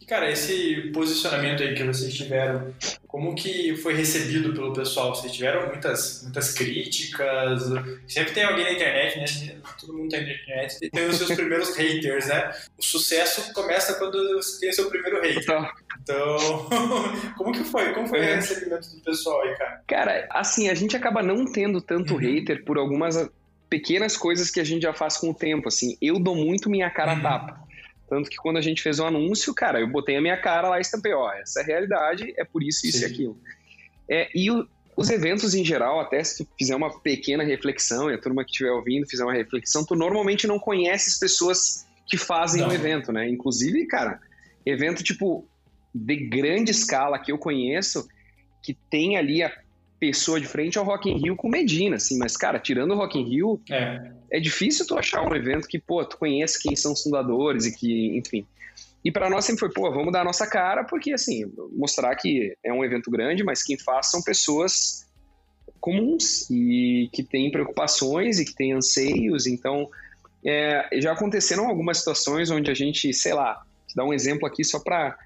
Cara, esse posicionamento aí que vocês tiveram, como que foi recebido pelo pessoal? Vocês tiveram muitas, muitas críticas? Sempre tem alguém na internet, né? Todo mundo tá na internet. E tem os seus primeiros haters, né? O sucesso começa quando você tem o seu primeiro hater. Então, Então, como que foi? Como foi o recebimento do pessoal aí, cara? Cara, assim, a gente acaba não tendo tanto Uhum. hater por algumas pequenas coisas que a gente já faz com o tempo, assim. Eu dou muito minha cara a Uhum. tapa. Tanto que quando a gente fez o anúncio, cara, eu botei a minha cara lá e estampei, ó, essa é a realidade, é por isso, isso Sim. e aquilo. É, e o- os eventos em geral, até se tu fizer uma pequena reflexão, e a turma que estiver ouvindo fizer uma reflexão, tu normalmente não conhece as pessoas que fazem o evento, né? Inclusive, cara, evento tipo de grande escala que eu conheço, que tem ali a pessoa de frente ao Rock in Rio com Medina, assim, mas, cara, tirando o Rock in Rio, É, é difícil tu achar um evento que, pô, tu conhece quem são os fundadores e que, enfim. E para nós sempre foi, pô, vamos dar a nossa cara, porque, assim, mostrar que é um evento grande, mas quem faz são pessoas comuns e que têm preocupações e que têm anseios. Então, é, já aconteceram algumas situações onde a gente, sei lá, te dar um exemplo aqui só para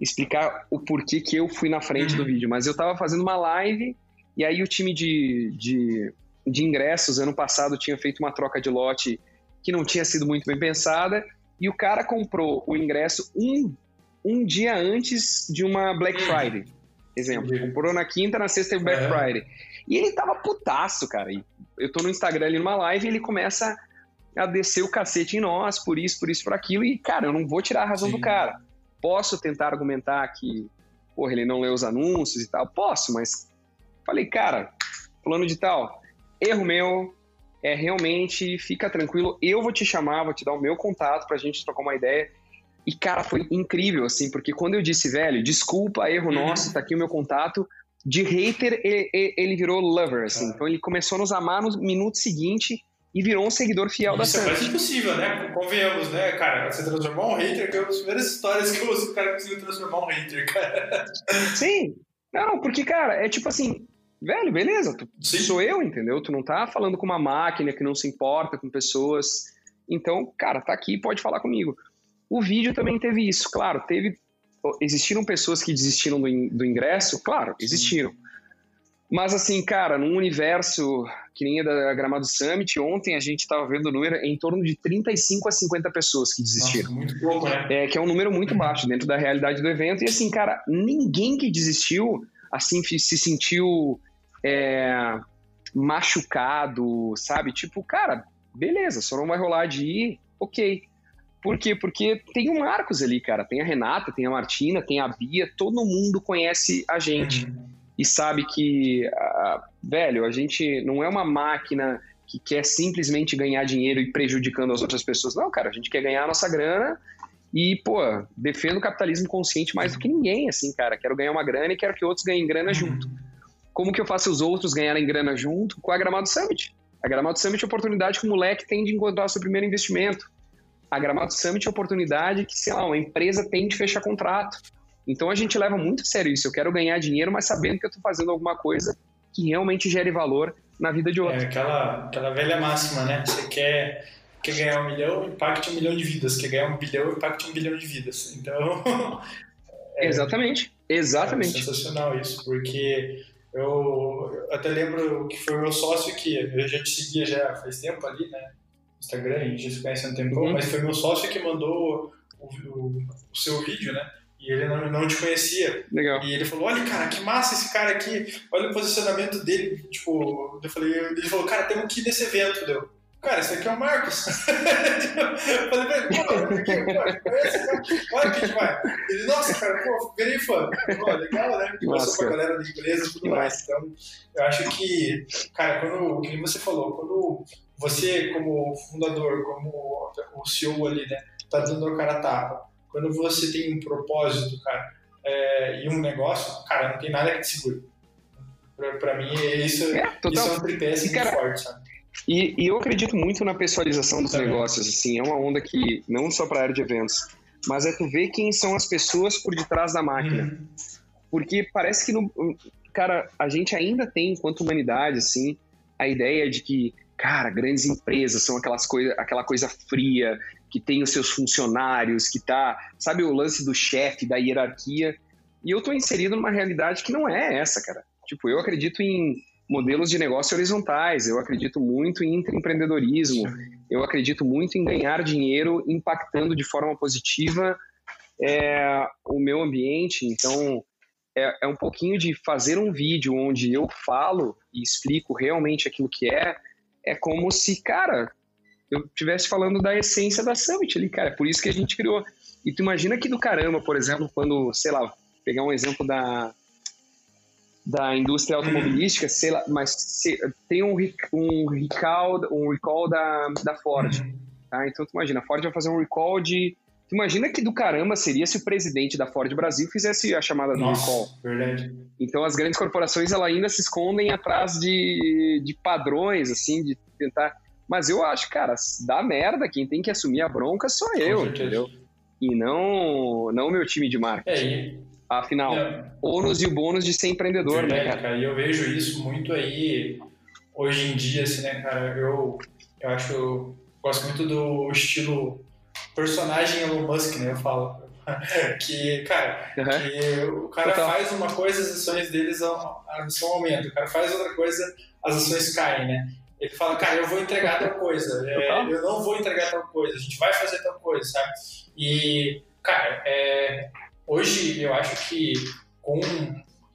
explicar o porquê que eu fui na frente Uhum. do vídeo. Mas eu tava fazendo uma live e aí o time de, de, de ingressos ano passado tinha feito uma troca de lote que não tinha sido muito bem pensada e o cara comprou o ingresso um, um dia antes de uma Black. Friday. Exemplo, comprou na quinta, na sexta e Black Aham. Friday. E ele tava putaço, cara. E eu tô no Instagram ali numa live e ele começa a descer o cacete em nós, por isso, por isso, por aquilo. E, cara, eu não vou tirar a razão Sim. do cara. Posso tentar argumentar que, porra, ele não lê os anúncios e tal? Posso, mas falei, cara, fulano de tal, erro meu, é realmente, fica tranquilo, eu vou te chamar, vou te dar o meu contato pra gente trocar uma ideia. E, cara, foi incrível, assim, porque quando eu disse, velho, desculpa, erro Uhum. nosso, tá aqui o meu contato, de hater, e- e- ele virou lover, assim. Então ele começou a nos amar no minuto seguinte e virou um seguidor fiel da Isso é impossível, né? Convenhamos, né, cara? Você transformar um hater, que é uma das primeiras histórias que o cara conseguiu transformar um hater, cara. Sim. Não, porque, cara, é tipo assim, velho, beleza, tu Sim. sou eu, entendeu? Tu não tá falando com uma máquina que não se importa com pessoas. Então, cara, tá aqui, pode falar comigo. O vídeo também teve isso, claro, teve. Existiram pessoas que desistiram do, in- do ingresso? Claro, existiram. Mas assim, cara, num universo que nem é da Gramado Summit, ontem a gente tava vendo o número em torno de 35 a 50 pessoas que desistiram. Nossa, muito pouco, né? É, que é um número muito baixo dentro da realidade do evento. E assim, cara, ninguém que desistiu, assim, se sentiu é, machucado, sabe? Tipo, cara, beleza, só não vai rolar de ir, ok. Por quê? Porque tem o Marcos ali, cara. Tem a Renata, tem a Martina, tem a Bia, todo mundo conhece a gente Uhum. e sabe que, velho, a gente não é uma máquina que quer simplesmente ganhar dinheiro e prejudicando as outras pessoas. Não, cara, a gente quer ganhar a nossa grana e, pô, defendo o capitalismo consciente mais do que ninguém, assim, cara. Quero ganhar uma grana e quero que outros ganhem grana junto. Como que eu faço os outros ganharem grana junto? Com a Gramado Summit. A Gramado Summit é a oportunidade que o moleque tem de encontrar o seu primeiro investimento. A Gramado Summit é a oportunidade que, sei lá, uma empresa tem de fechar contrato. Então a gente leva muito a sério isso. Eu quero ganhar dinheiro, mas sabendo que eu estou fazendo alguma coisa que realmente gere valor na vida de outro. É aquela, aquela velha máxima, né? Você quer, quer ganhar um milhão, impacte um milhão de vidas. Quer ganhar um bilhão, impacte um bilhão de vidas. Então, Exatamente. Exatamente. É sensacional isso, porque eu, até lembro que foi o meu sócio que eu já te seguia já faz tempo ali, né? Instagram, a gente se conhece há um tempo, Uhum. mas foi meu sócio que mandou o, o- o seu vídeo, né? E ele não, não te conhecia. Legal. E ele falou, olha, cara, que massa esse cara aqui, olha o posicionamento dele. Tipo, eu falei, ele falou, cara, temos que ir nesse evento, deu. Cara, esse aqui é o Marcos. eu falei pra ele, pô? Olha que vai. Ele, nossa, cara, pô, virei fã. Pô, legal, né? Passou pra galera da empresa e tudo Que mais. Então, eu acho que, cara, quando, o que você falou, quando você, como fundador, como o CEO ali, né, tá dando a cara a tapa, quando você tem um propósito, cara, é, e um negócio, cara, não tem nada que te segure. Pra, pra mim, isso, É, isso é um tripé assim, muito forte, sabe? E, e eu acredito muito na pessoalização dos negócios, assim, é uma onda que, não só para a área de eventos, mas é tu ver quem são as pessoas por detrás da máquina. Uhum. Porque parece que, no, cara, a gente ainda tem, enquanto humanidade, assim, a ideia de que, cara, grandes empresas são aquelas coisa, aquela coisa fria, que tem os seus funcionários, que tá, sabe o lance do chefe, da hierarquia. E eu tô inserido numa realidade que não é essa, cara. Tipo, eu acredito em modelos de negócio horizontais, eu acredito muito em empreendedorismo, eu acredito muito em ganhar dinheiro impactando de forma positiva é, o meu ambiente. Então, é, é um pouquinho de fazer um vídeo onde eu falo e explico realmente aquilo que é. É como se, cara, eu estivesse falando da essência da Summit ali, cara. É por isso que a gente criou. E tu imagina que do caramba, por exemplo, quando, sei lá, pegar um exemplo da, da indústria automobilística, sei lá, mas tem um, um recall, um recall da, da Ford. Uhum. Tá? Então tu imagina, a Ford vai fazer um recall de. Tu imagina que do caramba seria se o presidente da Ford Brasil fizesse a chamada do recall. Verdade. Então as grandes corporações ela ainda se escondem atrás de, de padrões, assim, de tentar. Mas eu acho, cara, dá merda, quem tem que assumir a bronca sou eu, entendeu? E não não o meu time de marketing. É, Afinal, é, ônus e o bônus de ser empreendedor, né, Verdade, cara? E eu vejo isso muito aí hoje em dia, assim, né, cara? Eu, eu acho, eu gosto muito do estilo personagem Elon Musk, né? Eu falo. que, cara, Uhum. que o cara Total. faz uma coisa, as ações deles, a a ação aumenta. O cara faz outra coisa, as ações caem, né? Ele fala, cara, eu vou entregar tal coisa, é, eu não vou entregar tal coisa, a gente vai fazer tal coisa, sabe? E, cara, é, hoje eu acho que com,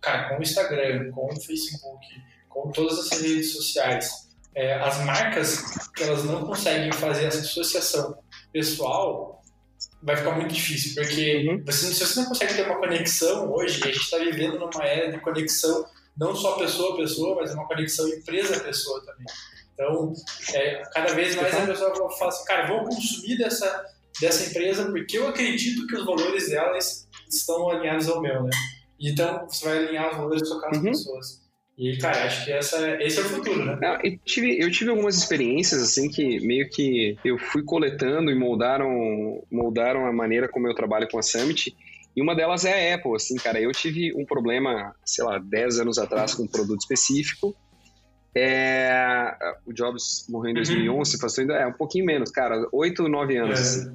cara, com o Instagram, com o Facebook, com todas as redes sociais, é, as marcas que elas não conseguem fazer essa associação pessoal, vai ficar muito difícil, porque Uhum. você, se você não consegue ter uma conexão hoje, a gente está vivendo numa era de conexão não só pessoa a pessoa, mas uma conexão empresa a pessoa também. Então, é, cada vez mais a pessoa fala assim, cara, vou consumir dessa, dessa empresa porque eu acredito que os valores delas estão alinhados ao meu, né? Então, você vai alinhar os valores com as Uhum. pessoas. E, cara, acho que essa, esse é o futuro, né? Não, eu, tive, eu tive algumas experiências assim que meio que eu fui coletando e moldaram, moldaram a maneira como eu trabalho com a Summit. E uma delas é a Apple, assim, cara. Eu tive um problema, sei lá, 10 anos atrás com um produto específico. É, o Jobs morreu em 2011, faz ainda é um pouquinho menos, cara, 8, 9 anos. assim. É,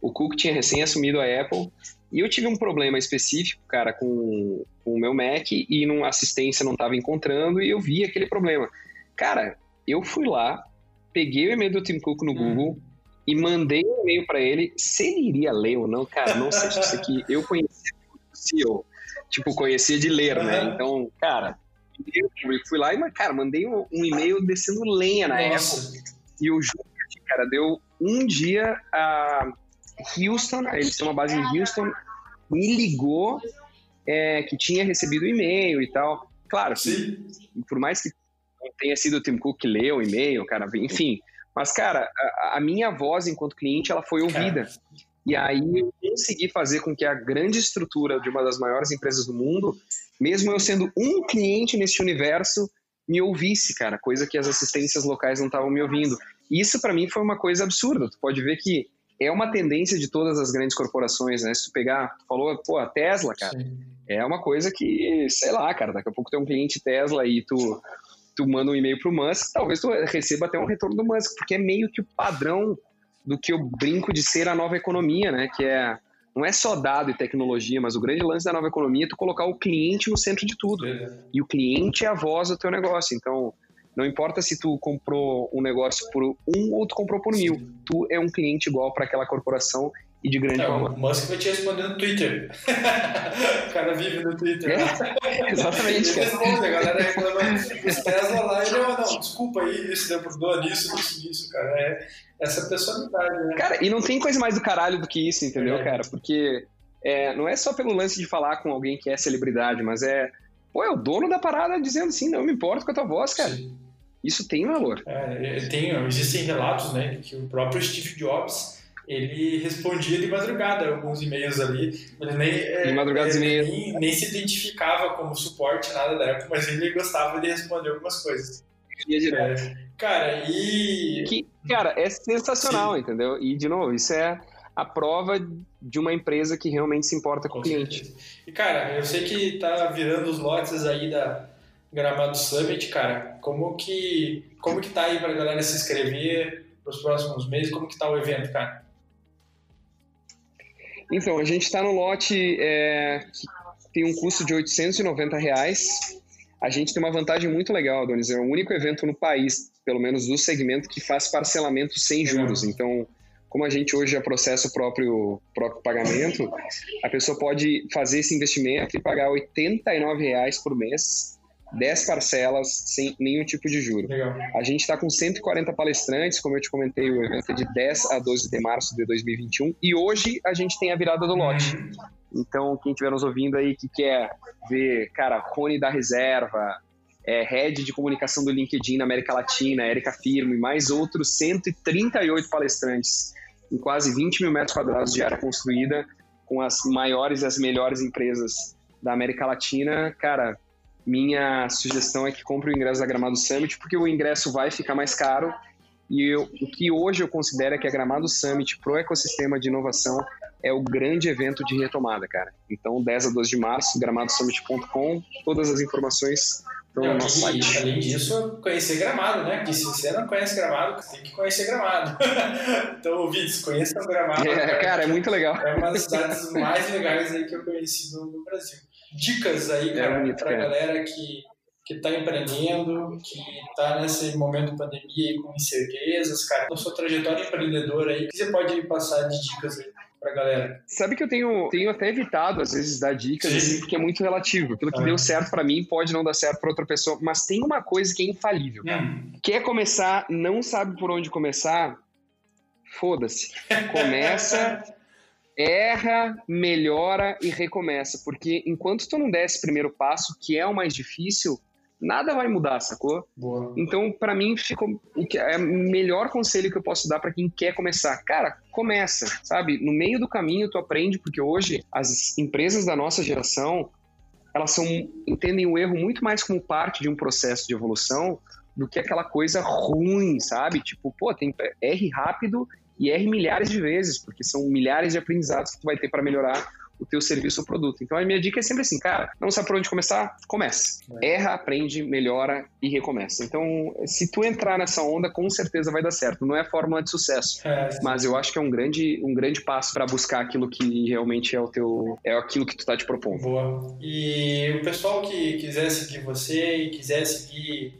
O Cook tinha recém assumido a Apple e eu tive um problema específico, cara, com, com o meu Mac e não, assistência não estava encontrando e eu vi aquele problema. Cara, eu fui lá, peguei o e-mail do Tim Cook no Hum. Google e mandei um e-mail para ele. Se ele iria ler ou não, cara, não sei. Isso aqui eu conhecia o CEO, tipo, conhecia de ler, né? Então, cara, eu fui lá e, cara, mandei um, um e-mail descendo lenha na Apple. Nossa, E o juro, que, cara, deu um dia a Houston, eles têm uma base em Houston, me ligou é, que tinha recebido o e-mail e tal. Claro, que, por mais que não tenha sido o Tim Cook que leu o e-mail, cara, enfim. Mas, cara, a, a minha voz enquanto cliente, ela foi ouvida. E aí eu consegui fazer com que a grande estrutura de uma das maiores empresas do mundo, mesmo eu sendo um cliente nesse universo, me ouvisse, cara, coisa que as assistências locais não estavam me ouvindo. E isso para mim foi uma coisa absurda. Tu pode ver que é uma tendência de todas as grandes corporações, né? Se tu pegar, tu falou, pô, a Tesla, cara, sim. é uma coisa que, sei lá, cara, daqui a pouco tem um cliente Tesla e tu, tu manda um e-mail pro Musk, talvez tu receba até um retorno do Musk, porque é meio que o padrão do que eu brinco de ser a nova economia, né? Que é não é só dado e tecnologia, mas o grande lance da nova economia é tu colocar o cliente no centro de tudo. E o cliente é a voz do teu negócio. Então, não importa se tu comprou um negócio por um ou tu comprou por mil. Tu é um cliente igual para aquela corporação e de grande Não, valor. o Musk vai te responder no Twitter. o cara vive no Twitter. É, exatamente, Ele responde, a galera reclama dos Tesla lá, ele, oh, não, desculpa aí, isso deu nisso, nisso, nisso, cara. É essa personalidade, né? Cara, e não tem coisa mais do caralho do que isso, entendeu, É. cara? Porque é, não é só pelo lance de falar com alguém que é celebridade, mas é. Pô, é o dono da parada dizendo assim, não me importo com a tua voz, cara. Sim. Isso tem valor. É, tem, existem relatos, né, que o próprio Steve Jobs ele respondia de madrugada alguns e-mails ali. Ele nem, é, De madrugada, ele e-mails. nem, nem se identificava como suporte, nada da época, mas ele gostava de responder algumas coisas. E, direto. É, cara, e. Que, cara, é sensacional, entendeu? E, de novo, isso é a prova de uma empresa que realmente se importa com o cliente. certeza. E, cara, eu sei que tá virando os lotes aí da Gramado Summit, cara. Como que, como que tá aí pra galera se inscrever pros próximos meses? Como que tá o evento, cara? Então, a gente está no lote é, que tem um custo de 890 reais. A gente tem uma vantagem muito legal, Adonis. É o único evento no país, pelo menos do segmento, que faz parcelamento sem juros. Então, como a gente hoje já processa o próprio, próprio pagamento, a pessoa pode fazer esse investimento e pagar 89 reais por mês, 10 parcelas, sem nenhum tipo de juro. Legal. A gente está com 140 palestrantes, como eu te comentei, o evento é de 10 a 12 de março de 2021 e hoje a gente tem a virada do lote. Então, quem estiver nos ouvindo aí que quer ver, cara, Rony da Reserva, é, Head de Comunicação do LinkedIn na América Latina, Érica Firmo e mais outros 138 palestrantes em quase 20 mil metros quadrados de área construída com as maiores e as melhores empresas da América Latina, cara, minha sugestão é que compre o ingresso da Gramado Summit, porque o ingresso vai ficar mais caro. E eu- o que hoje eu considero é que a Gramado Summit pro ecossistema de inovação é o grande evento de retomada, cara. Então, 10 a 12 de março, gramadosummit.com, todas as informações estão no nosso site. além disso, conhecer Gramado, né? Porque se você não conhece Gramado, você tem que conhecer Gramado. então, ouvintes, conheçam Gramado. É, cara, é muito legal. É uma das cidades mais legais aí que eu conheci no Brasil. Dicas aí, É cara, pra cara. galera que, que tá empreendendo, que tá nesse momento de pandemia aí com incertezas, cara. Na sua trajetória empreendedora aí, o que você pode passar de dicas aí pra galera? Sabe que eu tenho, tenho até evitado, às vezes, dar dicas, Sim. assim, porque é muito relativo. Aquilo que deu certo pra mim pode não dar certo pra outra pessoa, mas tem uma coisa que é infalível. Hum, Quer começar, não sabe por onde começar? Foda-se. Começa, erra, melhora e recomeça. Porque enquanto tu não der esse primeiro passo, que é o mais difícil, nada vai mudar, sacou? boa. Então, pra mim, ficou o que é o melhor conselho que eu posso dar pra quem quer começar. Cara, começa, sabe? No meio do caminho tu aprende, porque hoje as empresas da nossa geração, elas são entendem o erro muito mais como parte de um processo de evolução do que aquela coisa ruim, sabe? Tipo, pô, tem erre rápido e erre milhares de vezes, porque são milhares de aprendizados que tu vai ter pra melhorar o teu serviço ou produto. Então a minha dica é sempre assim, cara, não sabe por onde começar? Comece. Erra, aprende, melhora e recomeça. Então, se tu entrar nessa onda, com certeza vai dar certo. Não é fórmula de sucesso, É, mas eu acho que é um grande, um grande passo para buscar aquilo que realmente é o teu, é aquilo que tu tá te propondo. Boa. E o pessoal que quiser seguir você e quiser seguir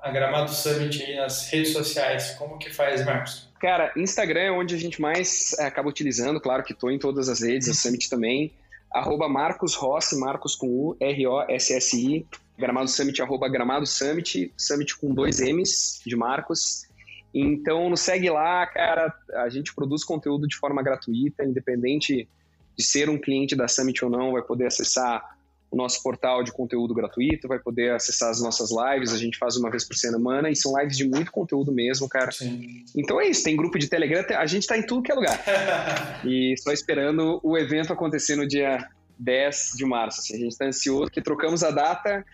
a Gramado Summit aí nas redes sociais, como que faz, Marcos? Cara, Instagram é onde a gente mais eh, acaba utilizando, claro que tô em todas as redes, a Summit também. Arroba Marcos Rossi, Marcos com U, R-O-S-S-I. Gramado Summit, arroba Gramado Summit, Summit com dois M's de Marcos. Então, nos segue lá, cara. A gente produz conteúdo de forma gratuita, independente de ser um cliente da Summit ou não, vai poder acessar o nosso portal de conteúdo gratuito, vai poder acessar as nossas lives, a gente faz uma vez por semana e são lives de muito conteúdo mesmo, cara. Sim. Então é isso, tem grupo de Telegram, a gente tá em tudo que é lugar. E só esperando o evento acontecer no dia 10 de março. assim, a gente tá ansioso, que trocamos a data,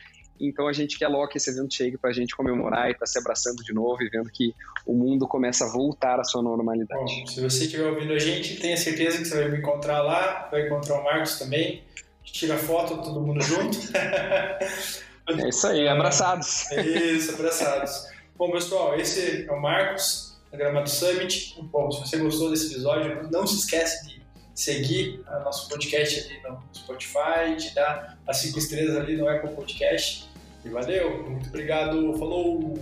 então a gente quer logo que esse evento chegue pra gente comemorar e tá se abraçando de novo e vendo que o mundo começa a voltar à sua normalidade. Bom, se você estiver ouvindo a gente, tenha certeza que você vai me encontrar lá, vai encontrar o Marcos também. Tira foto, todo mundo junto. É isso aí, abraçados. É Isso, abraçados. Bom, pessoal, esse é o Marcos, da Gramado Summit. Bom, se você gostou desse episódio, não se esquece de seguir o nosso podcast ali no Spotify, de dar as cinco estrelas ali no Apple Podcast. E valeu, muito obrigado, falou!